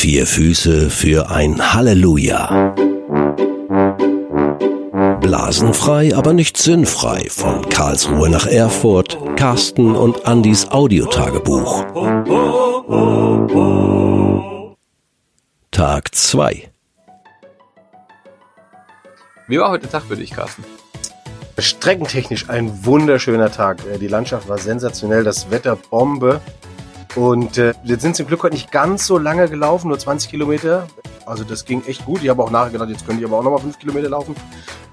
Vier Füße für ein Halleluja. Blasenfrei, aber nicht sinnfrei. Von Karlsruhe nach Erfurt, Carsten und Andys Audiotagebuch. Tag 2 Wie war heute Tag für dich, Carsten? Streckentechnisch ein wunderschöner Tag. Äh, Die Landschaft war sensationell, das Wetter Bombe. Und äh, wir sind zum Glück heute nicht ganz so lange gelaufen, nur 20 Kilometer. Also das ging echt gut. Ich habe auch nachher gedacht, jetzt könnte ich aber auch nochmal 5 Kilometer laufen.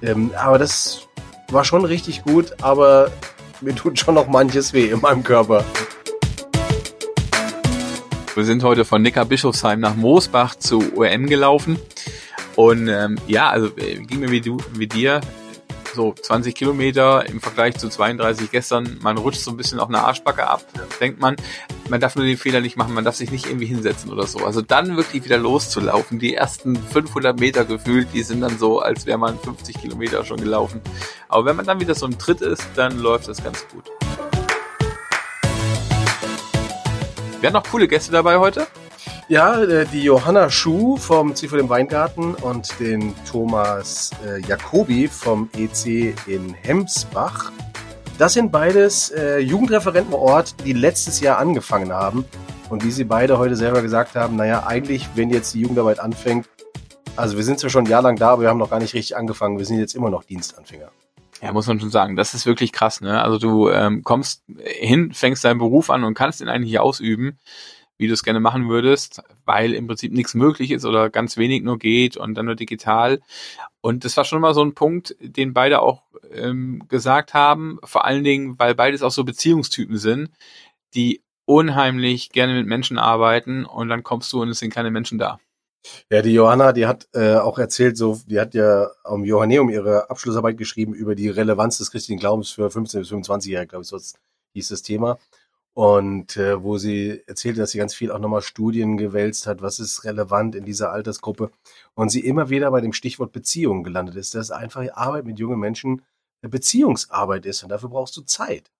Ähm, aber das war schon richtig gut, aber mir tut schon noch manches weh in meinem Körper. Wir sind heute von Neckarbischofsheim nach Moosbach zu OM gelaufen. Und ähm, ja, also äh, ging mir wie, du, wie dir so 20 Kilometer im Vergleich zu 32 gestern. Man rutscht so ein bisschen auf eine Arschbacke ab, denkt man. Man darf nur den Fehler nicht machen, man darf sich nicht irgendwie hinsetzen oder so. Also dann wirklich wieder loszulaufen. Die ersten 500 Meter gefühlt, die sind dann so, als wäre man 50 Kilometer schon gelaufen. Aber wenn man dann wieder so im Tritt ist, dann läuft das ganz gut. Wir hatten noch coole Gäste dabei heute. Ja, äh, die Johanna Schuh vom Ziel dem Weingarten und den Thomas äh, Jacobi vom EC in Hemsbach. Das sind beides äh, Jugendreferenten vor Ort, die letztes Jahr angefangen haben. Und wie sie beide heute selber gesagt haben, naja, eigentlich, wenn jetzt die Jugendarbeit anfängt, also wir sind zwar schon ein Jahr lang da, aber wir haben noch gar nicht richtig angefangen. Wir sind jetzt immer noch Dienstanfänger. Ja, muss man schon sagen. Das ist wirklich krass, ne? Also du ähm, kommst hin, fängst deinen Beruf an und kannst ihn eigentlich ausüben, wie du es gerne machen würdest, weil im Prinzip nichts möglich ist oder ganz wenig nur geht und dann nur digital. Und das war schon mal so ein Punkt, den beide auch ähm, gesagt haben, vor allen Dingen, weil beides auch so Beziehungstypen sind, die unheimlich gerne mit Menschen arbeiten und dann kommst du und es sind keine Menschen da. Ja, die Johanna, die hat äh, auch erzählt, so, die hat ja am Johanneum ihre Abschlussarbeit geschrieben über die Relevanz des christlichen Glaubens für 15 bis 25-Jährige, glaube ich, so hieß das Thema. Und äh, wo sie erzählte, dass sie ganz viel auch nochmal Studien gewälzt hat, was ist relevant in dieser Altersgruppe. Und sie immer wieder bei dem Stichwort Beziehung gelandet ist, dass einfach Arbeit mit jungen Menschen eine Beziehungsarbeit ist und dafür brauchst du Zeit.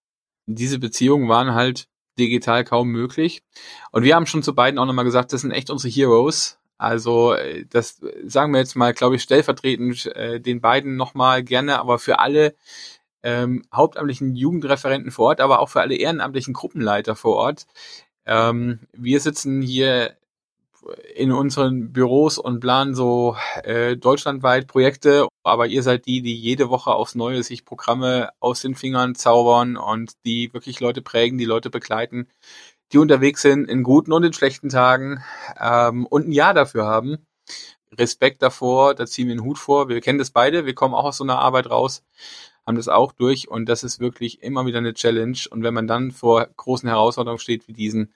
Diese Beziehungen waren halt digital kaum möglich. Und wir haben schon zu beiden auch nochmal gesagt, das sind echt unsere Heroes. Also äh, das sagen wir jetzt mal, glaube ich, stellvertretend äh, den beiden nochmal gerne, aber für alle ähm, hauptamtlichen Jugendreferenten vor Ort, aber auch für alle ehrenamtlichen Gruppenleiter vor Ort. Ähm, wir sitzen hier in unseren Büros und planen so äh, deutschlandweit Projekte, aber ihr seid die, die jede Woche aufs Neue sich Programme aus den Fingern zaubern und die wirklich Leute prägen, die Leute begleiten, die unterwegs sind in guten und in schlechten Tagen ähm, und ein Ja dafür haben. Respekt davor, da ziehen wir einen Hut vor. Wir kennen das beide, wir kommen auch aus so einer Arbeit raus, haben das auch durch und das ist wirklich immer wieder eine Challenge. Und wenn man dann vor großen Herausforderungen steht wie diesen,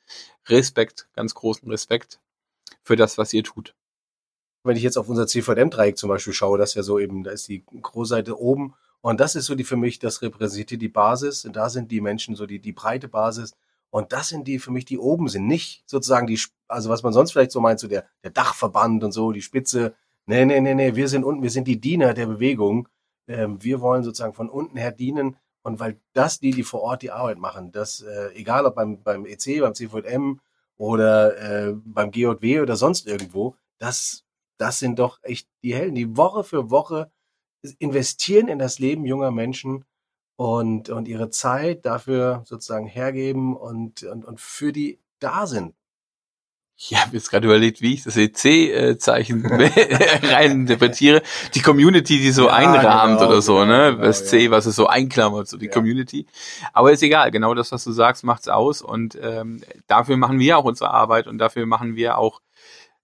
Respekt, ganz großen Respekt für das, was ihr tut. Wenn ich jetzt auf unser CVM-Dreieck zum Beispiel schaue, das ist ja so eben, da ist die Großseite oben und das ist so die für mich, das repräsentiert die Basis und da sind die Menschen so die, die breite Basis und das sind die für mich, die oben sind, nicht sozusagen die, also was man sonst vielleicht so meint, so der, der Dachverband und so, die Spitze. Nee, nee, nee, nee, wir sind unten, wir sind die Diener der Bewegung. Ähm, wir wollen sozusagen von unten her dienen. Und weil das die, die vor Ort die Arbeit machen, das, äh, egal ob beim, beim EC, beim CVM oder äh, beim GJW oder sonst irgendwo, das, das sind doch echt die Helden, die Woche für Woche investieren in das Leben junger Menschen und, und ihre Zeit dafür sozusagen hergeben und, und, und für die da sind. Ich habe jetzt gerade überlegt, wie ich das EC-Zeichen rein interpretiere. Die Community, die so Ja, einrahmt genau, oder so, ne? genau, das C, ja. was es so einklammert, so die Ja. Community. Aber ist egal, genau das, was du sagst, macht's aus. Und ähm, dafür machen wir auch unsere Arbeit und dafür machen wir auch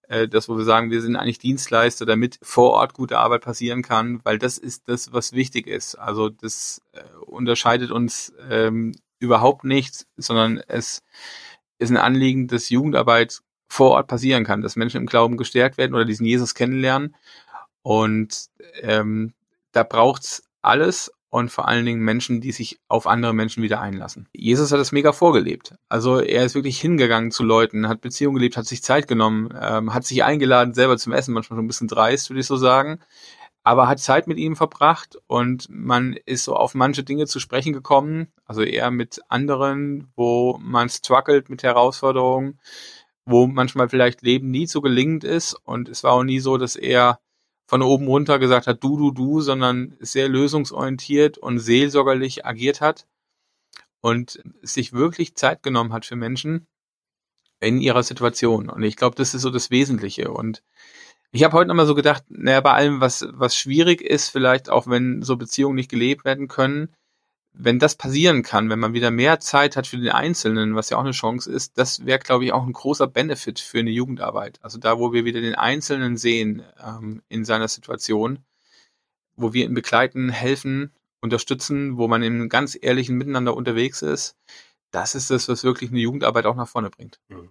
äh, das, wo wir sagen, wir sind eigentlich Dienstleister, damit vor Ort gute Arbeit passieren kann, weil das ist das, was wichtig ist. Also das äh, unterscheidet uns ähm, überhaupt nicht, sondern es ist ein Anliegen, dass Jugendarbeit vor Ort passieren kann, dass Menschen im Glauben gestärkt werden oder diesen Jesus kennenlernen. Und ähm, da braucht's alles und vor allen Dingen Menschen, die sich auf andere Menschen wieder einlassen. Jesus hat es mega vorgelebt. Also er ist wirklich hingegangen zu Leuten, hat Beziehungen gelebt, hat sich Zeit genommen, ähm, hat sich eingeladen selber zum Essen, manchmal schon ein bisschen dreist, würde ich so sagen, aber hat Zeit mit ihm verbracht und man ist so auf manche Dinge zu sprechen gekommen, also eher mit anderen, wo man struggelt mit Herausforderungen, wo manchmal vielleicht Leben nie so gelingend ist und es war auch nie so, dass er von oben runter gesagt hat, du, du, du, sondern sehr lösungsorientiert und seelsorgerlich agiert hat und sich wirklich Zeit genommen hat für Menschen in ihrer Situation. Und ich glaube, das ist so das Wesentliche. Und ich habe heute nochmal so gedacht, naja, bei allem, was, was schwierig ist, vielleicht auch wenn so Beziehungen nicht gelebt werden können, wenn das passieren kann, wenn man wieder mehr Zeit hat für den Einzelnen, was ja auch eine Chance ist, das wäre, glaube ich, auch ein großer Benefit für eine Jugendarbeit. Also da, wo wir wieder den Einzelnen sehen ähm, in seiner Situation, wo wir ihn begleiten, helfen, unterstützen, wo man im ganz ehrlichen Miteinander unterwegs ist, das ist das, was wirklich eine Jugendarbeit auch nach vorne bringt. Mhm.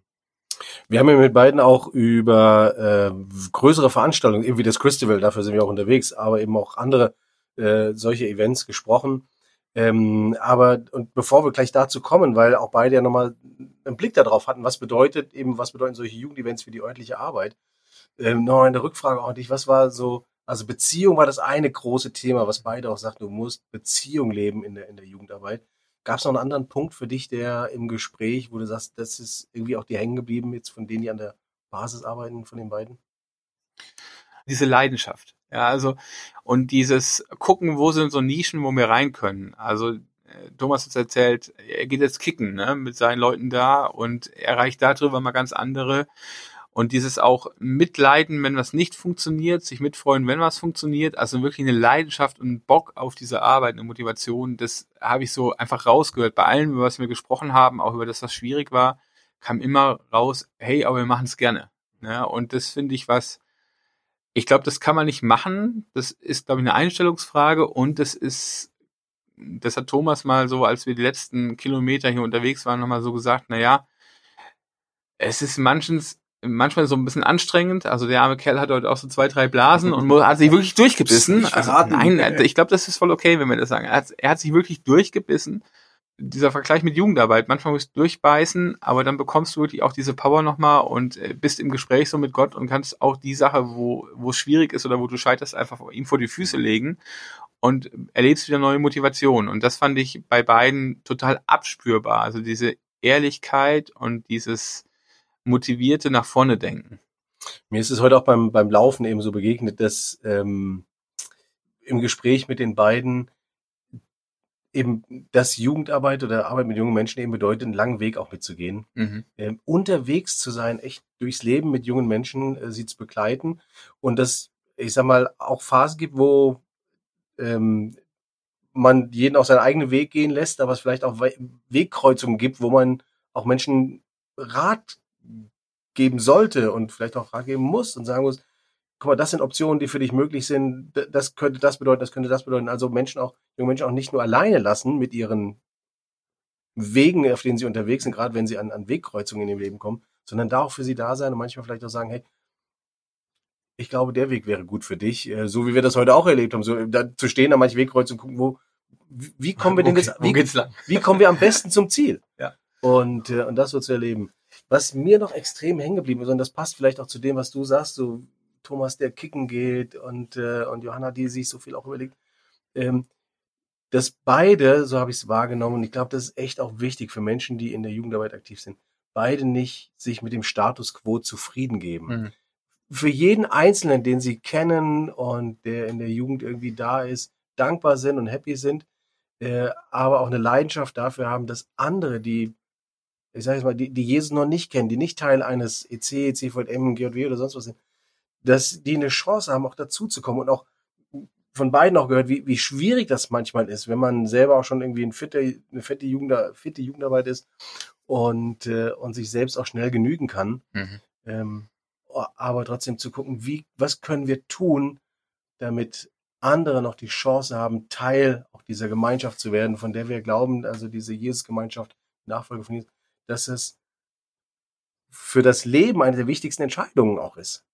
Wir haben ja mit beiden auch über äh, größere Veranstaltungen, eben wie das Christival, dafür sind wir auch unterwegs, aber eben auch andere äh, solche Events gesprochen. Ähm, aber und bevor wir gleich dazu kommen, weil auch beide ja nochmal einen Blick darauf hatten, was bedeutet eben, was bedeuten solche Jugendevents für die örtliche Arbeit? Ähm, noch eine Rückfrage auch an dich, was war so, also Beziehung war das eine große Thema, was beide auch sagten, du musst Beziehung leben in der, in der Jugendarbeit. Gab es noch einen anderen Punkt für dich, der im Gespräch, wo du sagst, das ist irgendwie auch dir hängen geblieben, jetzt von denen, die an der Basis arbeiten, von den beiden? Diese Leidenschaft. Ja, also, und dieses gucken, wo sind so Nischen, wo wir rein können. Also, äh, Thomas hat erzählt, er geht jetzt kicken, ne, mit seinen Leuten da und erreicht darüber mal ganz andere. Und dieses auch Mitleiden, wenn was nicht funktioniert, sich mitfreuen, wenn was funktioniert, also wirklich eine Leidenschaft und Bock auf diese Arbeit, eine Motivation, das habe ich so einfach rausgehört. Bei allem, über was wir gesprochen haben, auch über das, was schwierig war, kam immer raus, hey, aber wir machen es gerne. Ja, ne? und das finde ich was, ich glaube, das kann man nicht machen. Das ist, glaube ich, eine Einstellungsfrage und das ist, das hat Thomas mal so, als wir die letzten Kilometer hier unterwegs waren, nochmal so gesagt, na ja, es ist manchens, manchmal so ein bisschen anstrengend. Also der arme Kerl hat heute auch so zwei, drei Blasen und hat sich wirklich durchgebissen. Also, nein, ich glaube, das ist voll okay, wenn wir das sagen. Er hat, er hat sich wirklich durchgebissen dieser Vergleich mit Jugendarbeit, manchmal musst du durchbeißen, aber dann bekommst du wirklich auch diese Power nochmal und äh, bist im Gespräch so mit Gott und kannst auch die Sache, wo, wo es schwierig ist oder wo du scheiterst, einfach ihm vor die Füße legen und erlebst wieder neue Motivation. Und das fand ich bei beiden total abspürbar. Also diese Ehrlichkeit und dieses motivierte nach vorne denken. Mir ist es heute auch beim, beim Laufen eben so begegnet, dass ähm, im Gespräch mit den beiden eben, dass Jugendarbeit oder Arbeit mit jungen Menschen eben bedeutet, einen langen Weg auch mitzugehen. Mhm. Ähm, unterwegs zu sein, echt durchs Leben mit jungen Menschen, äh, sie zu begleiten. Und dass, ich sag mal, auch Phasen gibt, wo ähm, man jeden auf seinen eigenen Weg gehen lässt, aber es vielleicht auch Wegkreuzungen gibt, wo man auch Menschen Rat geben sollte und vielleicht auch Rat geben muss und sagen muss, guck mal, das sind Optionen, die für dich möglich sind, das könnte das bedeuten, das könnte das bedeuten. Also Menschen auch, junge Menschen auch nicht nur alleine lassen mit ihren Wegen, auf denen sie unterwegs sind, gerade wenn sie an, an Wegkreuzungen in ihrem Leben kommen, sondern da auch für sie da sein und manchmal vielleicht auch sagen, hey, ich glaube, der Weg wäre gut für dich, äh, so wie wir das heute auch erlebt haben, so da zu stehen an manchen Wegkreuzungen gucken, wo, wie kommen wir denn jetzt, wie, wie kommen wir am besten zum Ziel? Ja. Und, äh, und das so zu erleben. Was mir noch extrem hängen geblieben ist, und das passt vielleicht auch zu dem, was du sagst, so Thomas, der kicken geht und, äh, und Johanna, die sich so viel auch überlegt, ähm, dass beide, so habe ich es wahrgenommen, und ich glaube, das ist echt auch wichtig für Menschen, die in der Jugendarbeit aktiv sind, beide nicht sich mit dem Status quo zufrieden geben. Mhm. Für jeden Einzelnen, den sie kennen und der in der Jugend irgendwie da ist, dankbar sind und happy sind, äh, aber auch eine Leidenschaft dafür haben, dass andere, die, ich sage jetzt mal, die, die Jesus noch nicht kennen, die nicht Teil eines EC, CVM, GJW oder sonst was sind, dass die eine Chance haben, auch dazuzukommen und auch von beiden auch gehört, wie, wie schwierig das manchmal ist, wenn man selber auch schon irgendwie ein fitte, eine fette, Jugend, fitte Jugendarbeit ist und, äh, und sich selbst auch schnell genügen kann. Mhm. Ähm, aber trotzdem zu gucken, wie, was können wir tun, damit andere noch die Chance haben, Teil auch dieser Gemeinschaft zu werden, von der wir glauben, also diese Jesus-Gemeinschaft, Nachfolge von Jesus, dass es für das Leben eine der wichtigsten Entscheidungen auch ist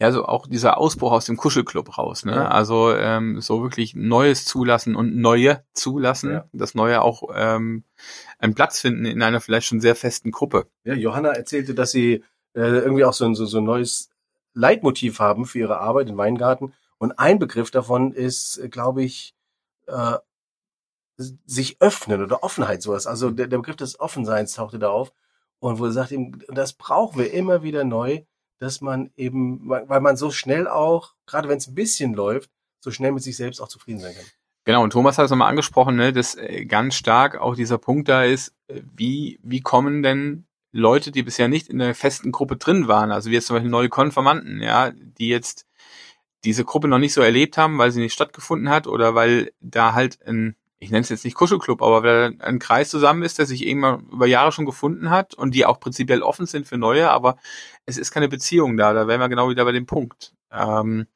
ja, so auch dieser Ausbruch aus dem Kuschelclub raus, ne? Ja. Also ähm, so wirklich Neues zulassen und Neue zulassen, ja. das Neue auch ähm, einen Platz finden in einer vielleicht schon sehr festen Gruppe. Ja, Johanna erzählte, dass sie äh, irgendwie auch so ein, so, so ein neues Leitmotiv haben für ihre Arbeit im Weingarten. Und ein Begriff davon ist, glaube ich, äh, sich öffnen oder Offenheit, sowas. Also der, der Begriff des Offenseins tauchte da auf. Und wo er sagt, eben, das brauchen wir immer wieder neu, dass man eben, weil man so schnell auch, gerade wenn es ein bisschen läuft, so schnell mit sich selbst auch zufrieden sein kann. Genau, und Thomas hat es nochmal angesprochen, ne, dass äh, ganz stark auch dieser Punkt da ist, äh, wie, wie kommen denn Leute, die bisher nicht in der festen Gruppe drin waren, also wie jetzt zum Beispiel neue Konformanten, ja, die jetzt diese Gruppe noch nicht so erlebt haben, weil sie nicht stattgefunden hat oder weil da halt ein, ich nenne es jetzt nicht Kuschelclub, aber weil ein Kreis zusammen ist, der sich irgendwann über Jahre schon gefunden hat und die auch prinzipiell offen sind für neue, aber es ist keine Beziehung da, da wären wir genau wieder bei dem Punkt. Ähm,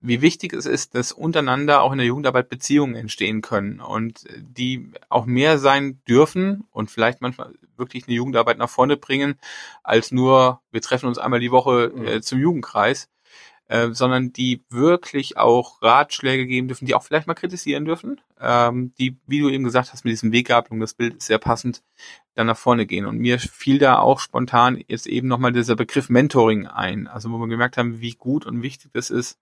wie wichtig es ist, dass untereinander auch in der Jugendarbeit Beziehungen entstehen können und die auch mehr sein dürfen und vielleicht manchmal wirklich eine Jugendarbeit nach vorne bringen, als nur, wir treffen uns einmal die Woche äh, mhm. zum Jugendkreis, äh, sondern die wirklich auch Ratschläge geben dürfen, die auch vielleicht mal kritisieren dürfen, ähm, die, wie du eben gesagt hast, mit diesem Weggabelung, das Bild ist sehr passend, dann nach vorne gehen. Und mir fiel da auch spontan jetzt eben nochmal dieser Begriff Mentoring ein, also wo wir gemerkt haben, wie gut und wichtig das ist,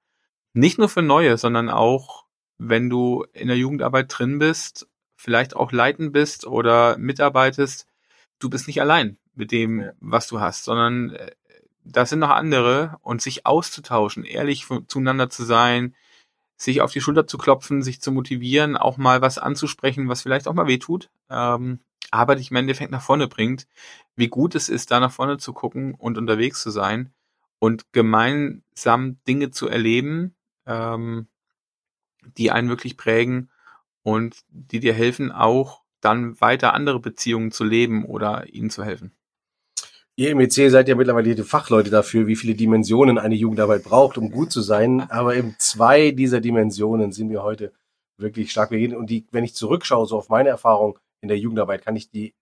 nicht nur für Neue, sondern auch, wenn du in der Jugendarbeit drin bist, vielleicht auch leiten bist oder mitarbeitest, du bist nicht allein mit dem, was du hast, sondern äh, da sind noch andere und sich auszutauschen, ehrlich zueinander zu sein, sich auf die Schulter zu klopfen, sich zu motivieren, auch mal was anzusprechen, was vielleicht auch mal weh tut, ähm, aber dich im Endeffekt nach vorne bringt, wie gut es ist, da nach vorne zu gucken und unterwegs zu sein und gemeinsam Dinge zu erleben, ähm, die einen wirklich prägen und die dir helfen, auch dann weiter andere Beziehungen zu leben oder ihnen zu helfen. Ihr im EC seid ja mittlerweile die Fachleute dafür, wie viele Dimensionen eine Jugendarbeit braucht, um gut zu sein. Aber eben zwei dieser Dimensionen sind mir heute wirklich stark begegnet. Und die, wenn ich zurückschaue, so auf meine Erfahrung in der Jugendarbeit, kann ich die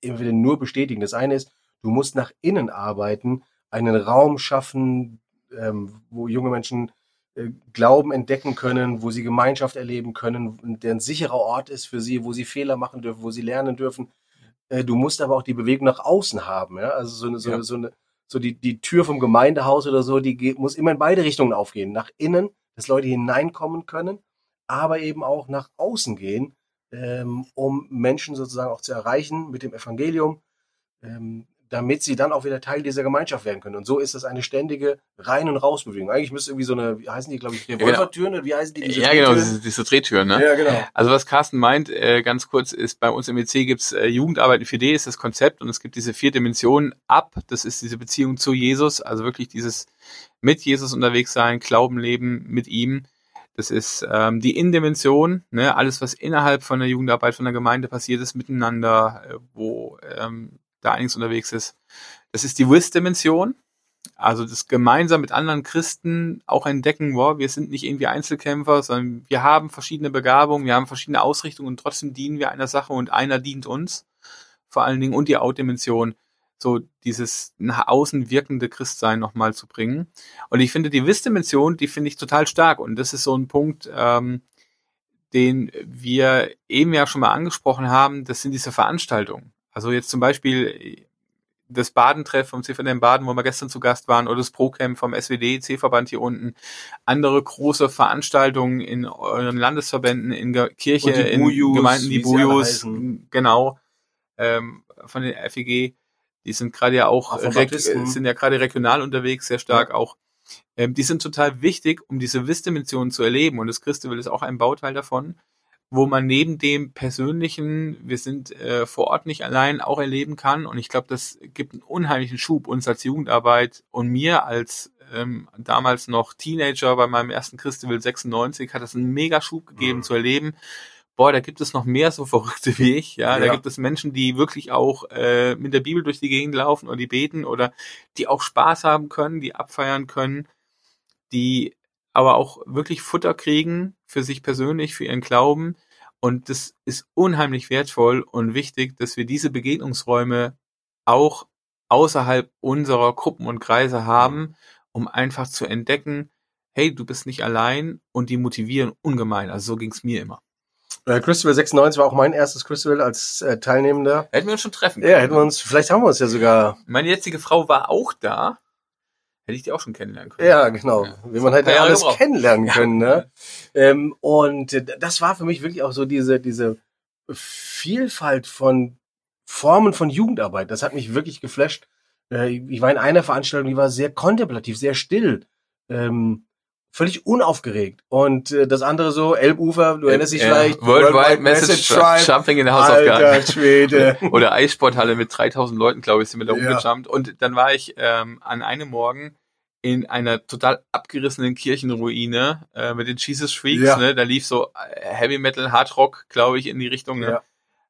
wieder nur bestätigen. Das eine ist, du musst nach innen arbeiten, einen Raum schaffen, ähm, wo junge Menschen äh, Glauben entdecken können, wo sie Gemeinschaft erleben können, der ein sicherer Ort ist für sie, wo sie Fehler machen dürfen, wo sie lernen dürfen. Äh, du musst aber auch die Bewegung nach außen haben, ja. Also so eine, so, ja. so eine, so die, die Tür vom Gemeindehaus oder so, die geht, muss immer in beide Richtungen aufgehen. Nach innen, dass Leute hineinkommen können, aber eben auch nach außen gehen, ähm, um Menschen sozusagen auch zu erreichen mit dem Evangelium. Ähm, damit sie dann auch wieder Teil dieser Gemeinschaft werden können. Und so ist das eine ständige Rein- und Rausbewegung. Eigentlich müsste irgendwie so eine, wie heißen die, glaube ich, Revolvertüren genau. wie heißen die? Diese ja, genau, diese, diese Drehtüren. Ne? Ja, genau. Also was Carsten meint, äh, ganz kurz, ist bei uns im EC gibt's äh, Jugendarbeit in 4D, ist das Konzept und es gibt diese vier Dimensionen ab. Das ist diese Beziehung zu Jesus, also wirklich dieses mit Jesus unterwegs sein, Glauben leben mit ihm. Das ist ähm, die Innendimension, ne, alles, was innerhalb von der Jugendarbeit, von der Gemeinde passiert ist, miteinander, äh, wo ähm, da einiges unterwegs ist. Das ist die Wiss-Dimension. Also das gemeinsam mit anderen Christen auch entdecken, wow, wir sind nicht irgendwie Einzelkämpfer, sondern wir haben verschiedene Begabungen, wir haben verschiedene Ausrichtungen und trotzdem dienen wir einer Sache und einer dient uns. Vor allen Dingen und die Out-Dimension, so dieses nach außen wirkende Christsein nochmal zu bringen. Und ich finde die Wiss-Dimension, die finde ich total stark und das ist so ein Punkt, ähm, den wir eben ja schon mal angesprochen haben, das sind diese Veranstaltungen. Also jetzt zum Beispiel das Badentreff vom CVM Baden, wo wir gestern zu Gast waren, oder das ProCamp vom SWD, C-Verband hier unten, andere große Veranstaltungen in euren Landesverbänden, in Kirche, in Bujus, Gemeinden, die Bujus, genau, ähm, von den FEG, die sind gerade ja auch, auch sind ja gerade regional unterwegs, sehr stark ja. auch. Ähm, die sind total wichtig, um diese Wissdimension zu erleben und das Christabel ist auch ein Bauteil davon wo man neben dem persönlichen, wir sind äh, vor Ort nicht allein, auch erleben kann. Und ich glaube, das gibt einen unheimlichen Schub uns als Jugendarbeit und mir als ähm, damals noch Teenager bei meinem ersten Christival 96 hat das einen mega Schub gegeben mhm. zu erleben. Boah, da gibt es noch mehr so Verrückte wie ich. Ja, ja. da gibt es Menschen, die wirklich auch äh, mit der Bibel durch die Gegend laufen oder die beten oder die auch Spaß haben können, die abfeiern können, die aber auch wirklich Futter kriegen für sich persönlich, für ihren Glauben. Und das ist unheimlich wertvoll und wichtig, dass wir diese Begegnungsräume auch außerhalb unserer Gruppen und Kreise haben, um einfach zu entdecken, hey, du bist nicht allein und die motivieren ungemein. Also so ging's mir immer. Äh, Christabel 96 war auch mein erstes Christabel als äh, Teilnehmender. Hätten wir uns schon treffen können. Ja, hätten wir uns, vielleicht haben wir uns ja sogar. Meine jetzige Frau war auch da. Hätte ich die auch schon kennenlernen können. Ja, genau. Ja. Wie man halt ja alles gebraucht. kennenlernen können. Ne? Ähm, und das war für mich wirklich auch so diese, diese Vielfalt von Formen von Jugendarbeit. Das hat mich wirklich geflasht. Äh, ich war in einer Veranstaltung, die war sehr kontemplativ, sehr still. Ähm, völlig unaufgeregt. Und äh, das andere so, Elbufer, du erinnerst dich ja, vielleicht. Worldwide, Worldwide Message, Tribe. Jumping in the House Alter, of God. Schwede. Oder Eissporthalle mit 3000 Leuten, glaube ich, sind wir da ja. umgejumpt. Und dann war ich ähm, an einem Morgen in einer total abgerissenen Kirchenruine äh, mit den Jesus Freaks. Ja. Ne? Da lief so äh, Heavy Metal, Hard Rock, glaube ich, in die Richtung. Ne? Ja.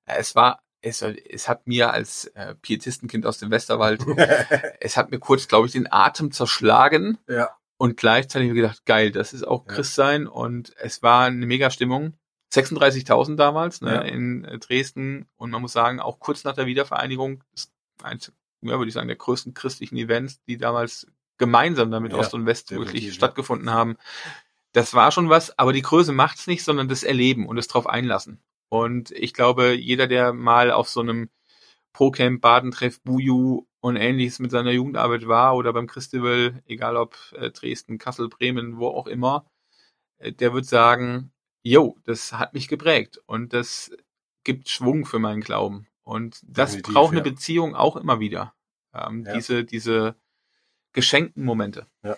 Es war es, es hat mir als äh, Pietistenkind aus dem Westerwald, es hat mir kurz, glaube ich, den Atem zerschlagen. Ja. Und gleichzeitig habe ich gedacht, geil, das ist auch Christsein. Ja. Und es war eine mega Stimmung. 36.000 damals ne, ja. in äh, Dresden. Und man muss sagen, auch kurz nach der Wiedervereinigung, ist eins, ja, würde ich sagen, der größten christlichen Events, die damals gemeinsam damit ja, Ost und West wirklich stattgefunden haben. Das war schon was, aber die Größe macht's nicht, sondern das Erleben und das drauf einlassen. Und ich glaube, jeder, der mal auf so einem Pro-Camp, Badentreff, Buju und ähnliches mit seiner Jugendarbeit war oder beim Christival, egal ob äh, Dresden, Kassel, Bremen, wo auch immer, äh, der wird sagen, yo, das hat mich geprägt und das gibt Schwung für meinen Glauben. Und das Definitiv, braucht eine ja. Beziehung auch immer wieder. Ähm, ja. Diese, diese geschenkten Momente. Ja.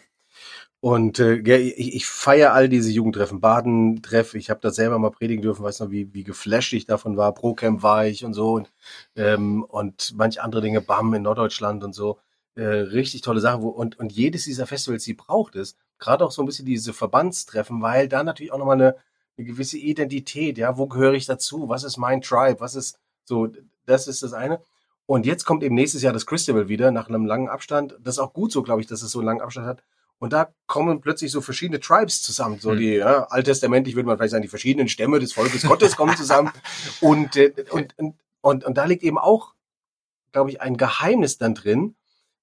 Und äh, ich, ich feiere all diese Jugendtreffen, Badentreff, ich habe das selber mal predigen dürfen, weiß noch, wie, wie geflasht ich davon war, Procamp war ich und so und, ähm, und manch andere Dinge, BAM in Norddeutschland und so. Äh, richtig tolle Sache. Wo, und, und jedes dieser Festivals, die braucht es, gerade auch so ein bisschen diese Verbandstreffen, weil da natürlich auch nochmal eine, eine gewisse Identität, ja, wo gehöre ich dazu, was ist mein Tribe, was ist so, das ist das eine. Und jetzt kommt eben nächstes Jahr das Christabel wieder, nach einem langen Abstand. Das ist auch gut so, glaube ich, dass es so einen langen Abstand hat. Und da kommen plötzlich so verschiedene Tribes zusammen. So hm. die ja, alttestamentlich würde man vielleicht sagen, die verschiedenen Stämme des Volkes Gottes kommen zusammen. und, äh, und, und, und, und da liegt eben auch, glaube ich, ein Geheimnis dann drin,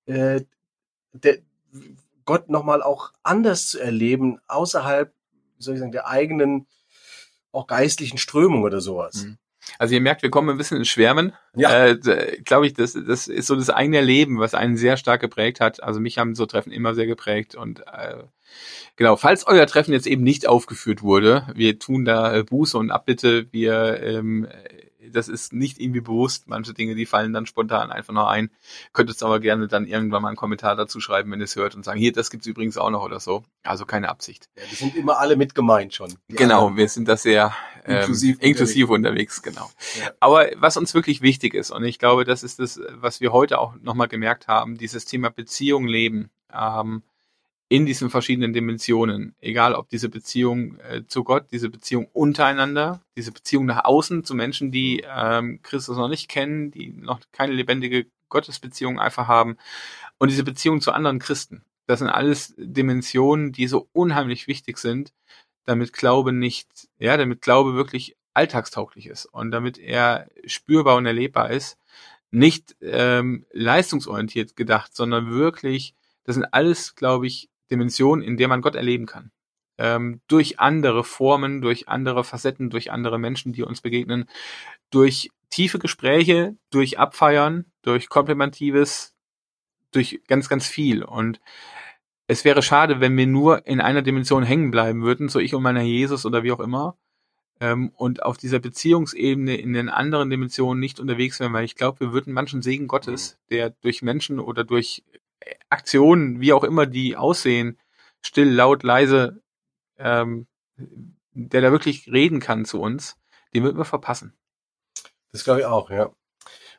äh, der, Gott nochmal auch anders zu erleben, außerhalb, wie soll ich sagen, der eigenen auch geistlichen Strömung oder sowas. Mhm. Also ihr merkt, wir kommen ein bisschen ins Schwärmen. Ja. Äh, Glaube ich, das, das ist so das eigene Leben, was einen sehr stark geprägt hat. Also mich haben so Treffen immer sehr geprägt. Und äh, genau, falls euer Treffen jetzt eben nicht aufgeführt wurde, wir tun da äh, Buße und Abbitte. Wir ähm, das ist nicht irgendwie bewusst. Manche Dinge, die fallen dann spontan einfach noch ein. Könntest aber gerne dann irgendwann mal einen Kommentar dazu schreiben, wenn ihr es hört und sagen, hier, das gibt's übrigens auch noch oder so. Also keine Absicht. Ja, die sind immer alle mit gemeint schon. Genau, anderen. wir sind da sehr ähm, inklusiv, inklusiv unterwegs. unterwegs, genau. Ja. Aber was uns wirklich wichtig ist, und ich glaube, das ist das, was wir heute auch nochmal gemerkt haben, dieses Thema Beziehung leben. Ähm, in diesen verschiedenen Dimensionen, egal ob diese Beziehung äh, zu Gott, diese Beziehung untereinander, diese Beziehung nach außen zu Menschen, die ähm, Christus noch nicht kennen, die noch keine lebendige Gottesbeziehung einfach haben und diese Beziehung zu anderen Christen. Das sind alles Dimensionen, die so unheimlich wichtig sind, damit Glaube nicht, ja, damit Glaube wirklich alltagstauglich ist und damit er spürbar und erlebbar ist, nicht ähm, leistungsorientiert gedacht, sondern wirklich, das sind alles, glaube ich, Dimension, in der man Gott erleben kann. Ähm, durch andere Formen, durch andere Facetten, durch andere Menschen, die uns begegnen, durch tiefe Gespräche, durch Abfeiern, durch Komplimentives, durch ganz, ganz viel. Und es wäre schade, wenn wir nur in einer Dimension hängen bleiben würden, so ich und meiner Jesus oder wie auch immer, ähm, und auf dieser Beziehungsebene in den anderen Dimensionen nicht unterwegs wären, weil ich glaube, wir würden manchen Segen Gottes, mhm. der durch Menschen oder durch Aktionen, wie auch immer die aussehen, still, laut, leise, ähm, der da wirklich reden kann zu uns, den wird man verpassen. Das glaube ich auch, ja.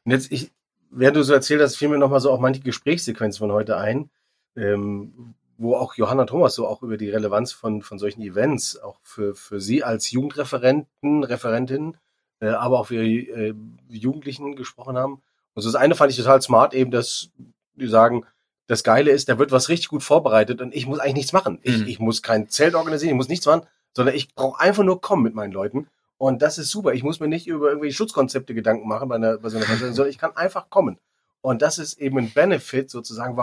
Und jetzt, ich, während du so erzählt hast, fiel mir nochmal so auch manche Gesprächssequenzen von heute ein, ähm, wo auch Johanna Thomas so auch über die Relevanz von, von solchen Events, auch für, für sie als Jugendreferenten, Referentin, äh, aber auch für äh, Jugendlichen gesprochen haben. Und so das eine fand ich total smart, eben, dass die sagen, das Geile ist, da wird was richtig gut vorbereitet und ich muss eigentlich nichts machen. Ich, mhm. ich muss kein Zelt organisieren, ich muss nichts machen, sondern ich brauche einfach nur kommen mit meinen Leuten. Und das ist super. Ich muss mir nicht über irgendwelche Schutzkonzepte Gedanken machen bei, einer, bei so einer Veranstaltung, sondern ich kann einfach kommen. Und das ist eben ein Benefit sozusagen,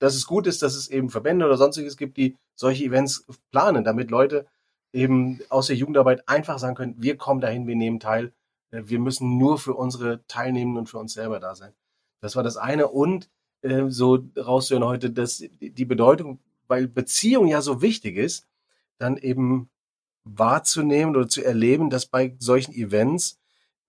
dass es gut ist, dass es eben Verbände oder sonstiges gibt, die solche Events planen, damit Leute eben aus der Jugendarbeit einfach sagen können, wir kommen dahin, wir nehmen teil. Wir müssen nur für unsere Teilnehmenden und für uns selber da sein. Das war das eine. Und äh, so rauszuhören heute, dass die Bedeutung, weil Beziehung ja so wichtig ist, dann eben wahrzunehmen oder zu erleben, dass bei solchen Events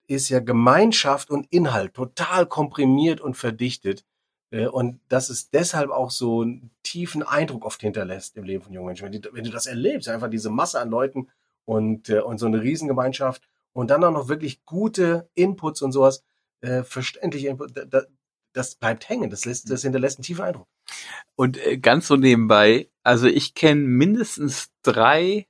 ist ja Gemeinschaft und Inhalt total komprimiert und verdichtet. Äh, und dass es deshalb auch so einen tiefen Eindruck oft hinterlässt im Leben von jungen Menschen. Wenn, du das erlebst, einfach diese Masse an Leuten und, äh, und so eine Riesengemeinschaft und dann auch noch wirklich gute Inputs und sowas, äh, verständliche Inputs, da, das bleibt hängen, das, lässt, das hinterlässt einen tiefen Eindruck. Und ganz so nebenbei, also ich kenne mindestens drei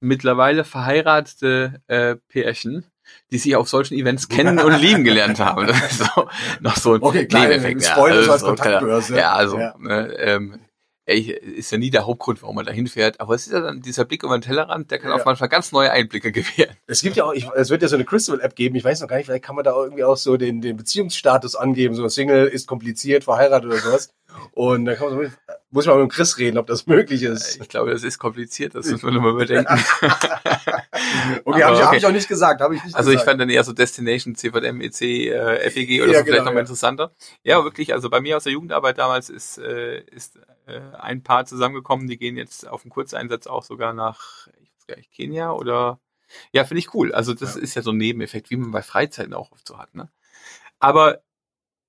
mittlerweile verheiratete äh, Pärchen, die sich auf solchen Events kennen und lieben gelernt haben. So, noch so ein okay, klar, Nebeneffekt. Spoiler ja, also als so, Kontaktbörse. Ja, also Ja. Ne, ähm, ey, ist ja nie der Hauptgrund, warum man da hinfährt, aber es ist ja dann dieser Blick über den Tellerrand, der kann Ja. auch manchmal ganz neue Einblicke gewähren. Es gibt ja auch, ich, es wird ja so eine Crystal-App geben, ich weiß noch gar nicht, vielleicht kann man da irgendwie auch so den, den Beziehungsstatus angeben, so Single ist kompliziert, verheiratet oder sowas. Und dann kann man so, muss man mit dem Chris reden, ob das möglich ist. Ich glaube, das ist kompliziert, das müssen wir nochmal überdenken. Okay, habe ich, hab okay. ich auch nicht gesagt, habe ich nicht Also ich gesagt. fand dann eher so Destination, CVM, EC, äh, FEG oder Ja, so vielleicht genau, nochmal ja. interessanter. Ja, wirklich, also bei mir aus der Jugendarbeit damals ist, äh, ist äh, ein Paar zusammengekommen, die gehen jetzt auf einen Kurzeinsatz auch sogar nach, ich weiß gar nicht, Kenia oder ja, finde ich cool. Also das Ja. ist ja so ein Nebeneffekt, wie man bei Freizeiten auch oft so hat, ne? Aber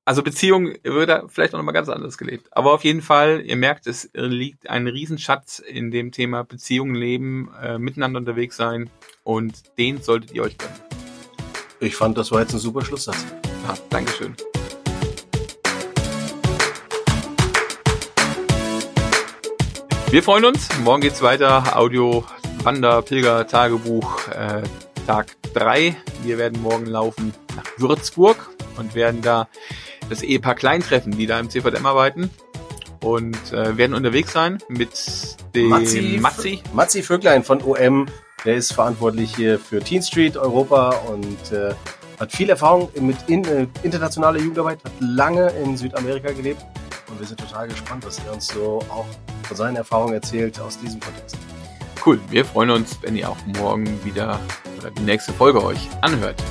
also Beziehung wird da vielleicht auch nochmal ganz anders gelebt. Aber auf jeden Fall, ihr merkt, es liegt ein Riesenschatz in dem Thema Beziehungen leben, äh, miteinander unterwegs sein und den solltet ihr euch gönnen. Ich fand, das war jetzt ein super Schlusssatz. Ah, Dankeschön. Wir freuen uns. Morgen geht's weiter. Audio, Wander, Pilger, Tagebuch, äh, Tag 3. Wir werden morgen laufen nach Würzburg und werden da das Ehepaar Klein treffen, die da im CVM arbeiten. Und äh, werden unterwegs sein mit dem Matzi, Matzi. Matzi Vöglein von OM, der ist verantwortlich hier für Teen Street Europa und äh, hat viel Erfahrung mit in, äh, internationaler Jugendarbeit, hat lange in Südamerika gelebt und wir sind total gespannt, was er uns so auch von seinen Erfahrungen erzählt aus diesem Kontext. Cool. Wir freuen uns, wenn ihr auch morgen wieder oder die nächste Folge euch anhört.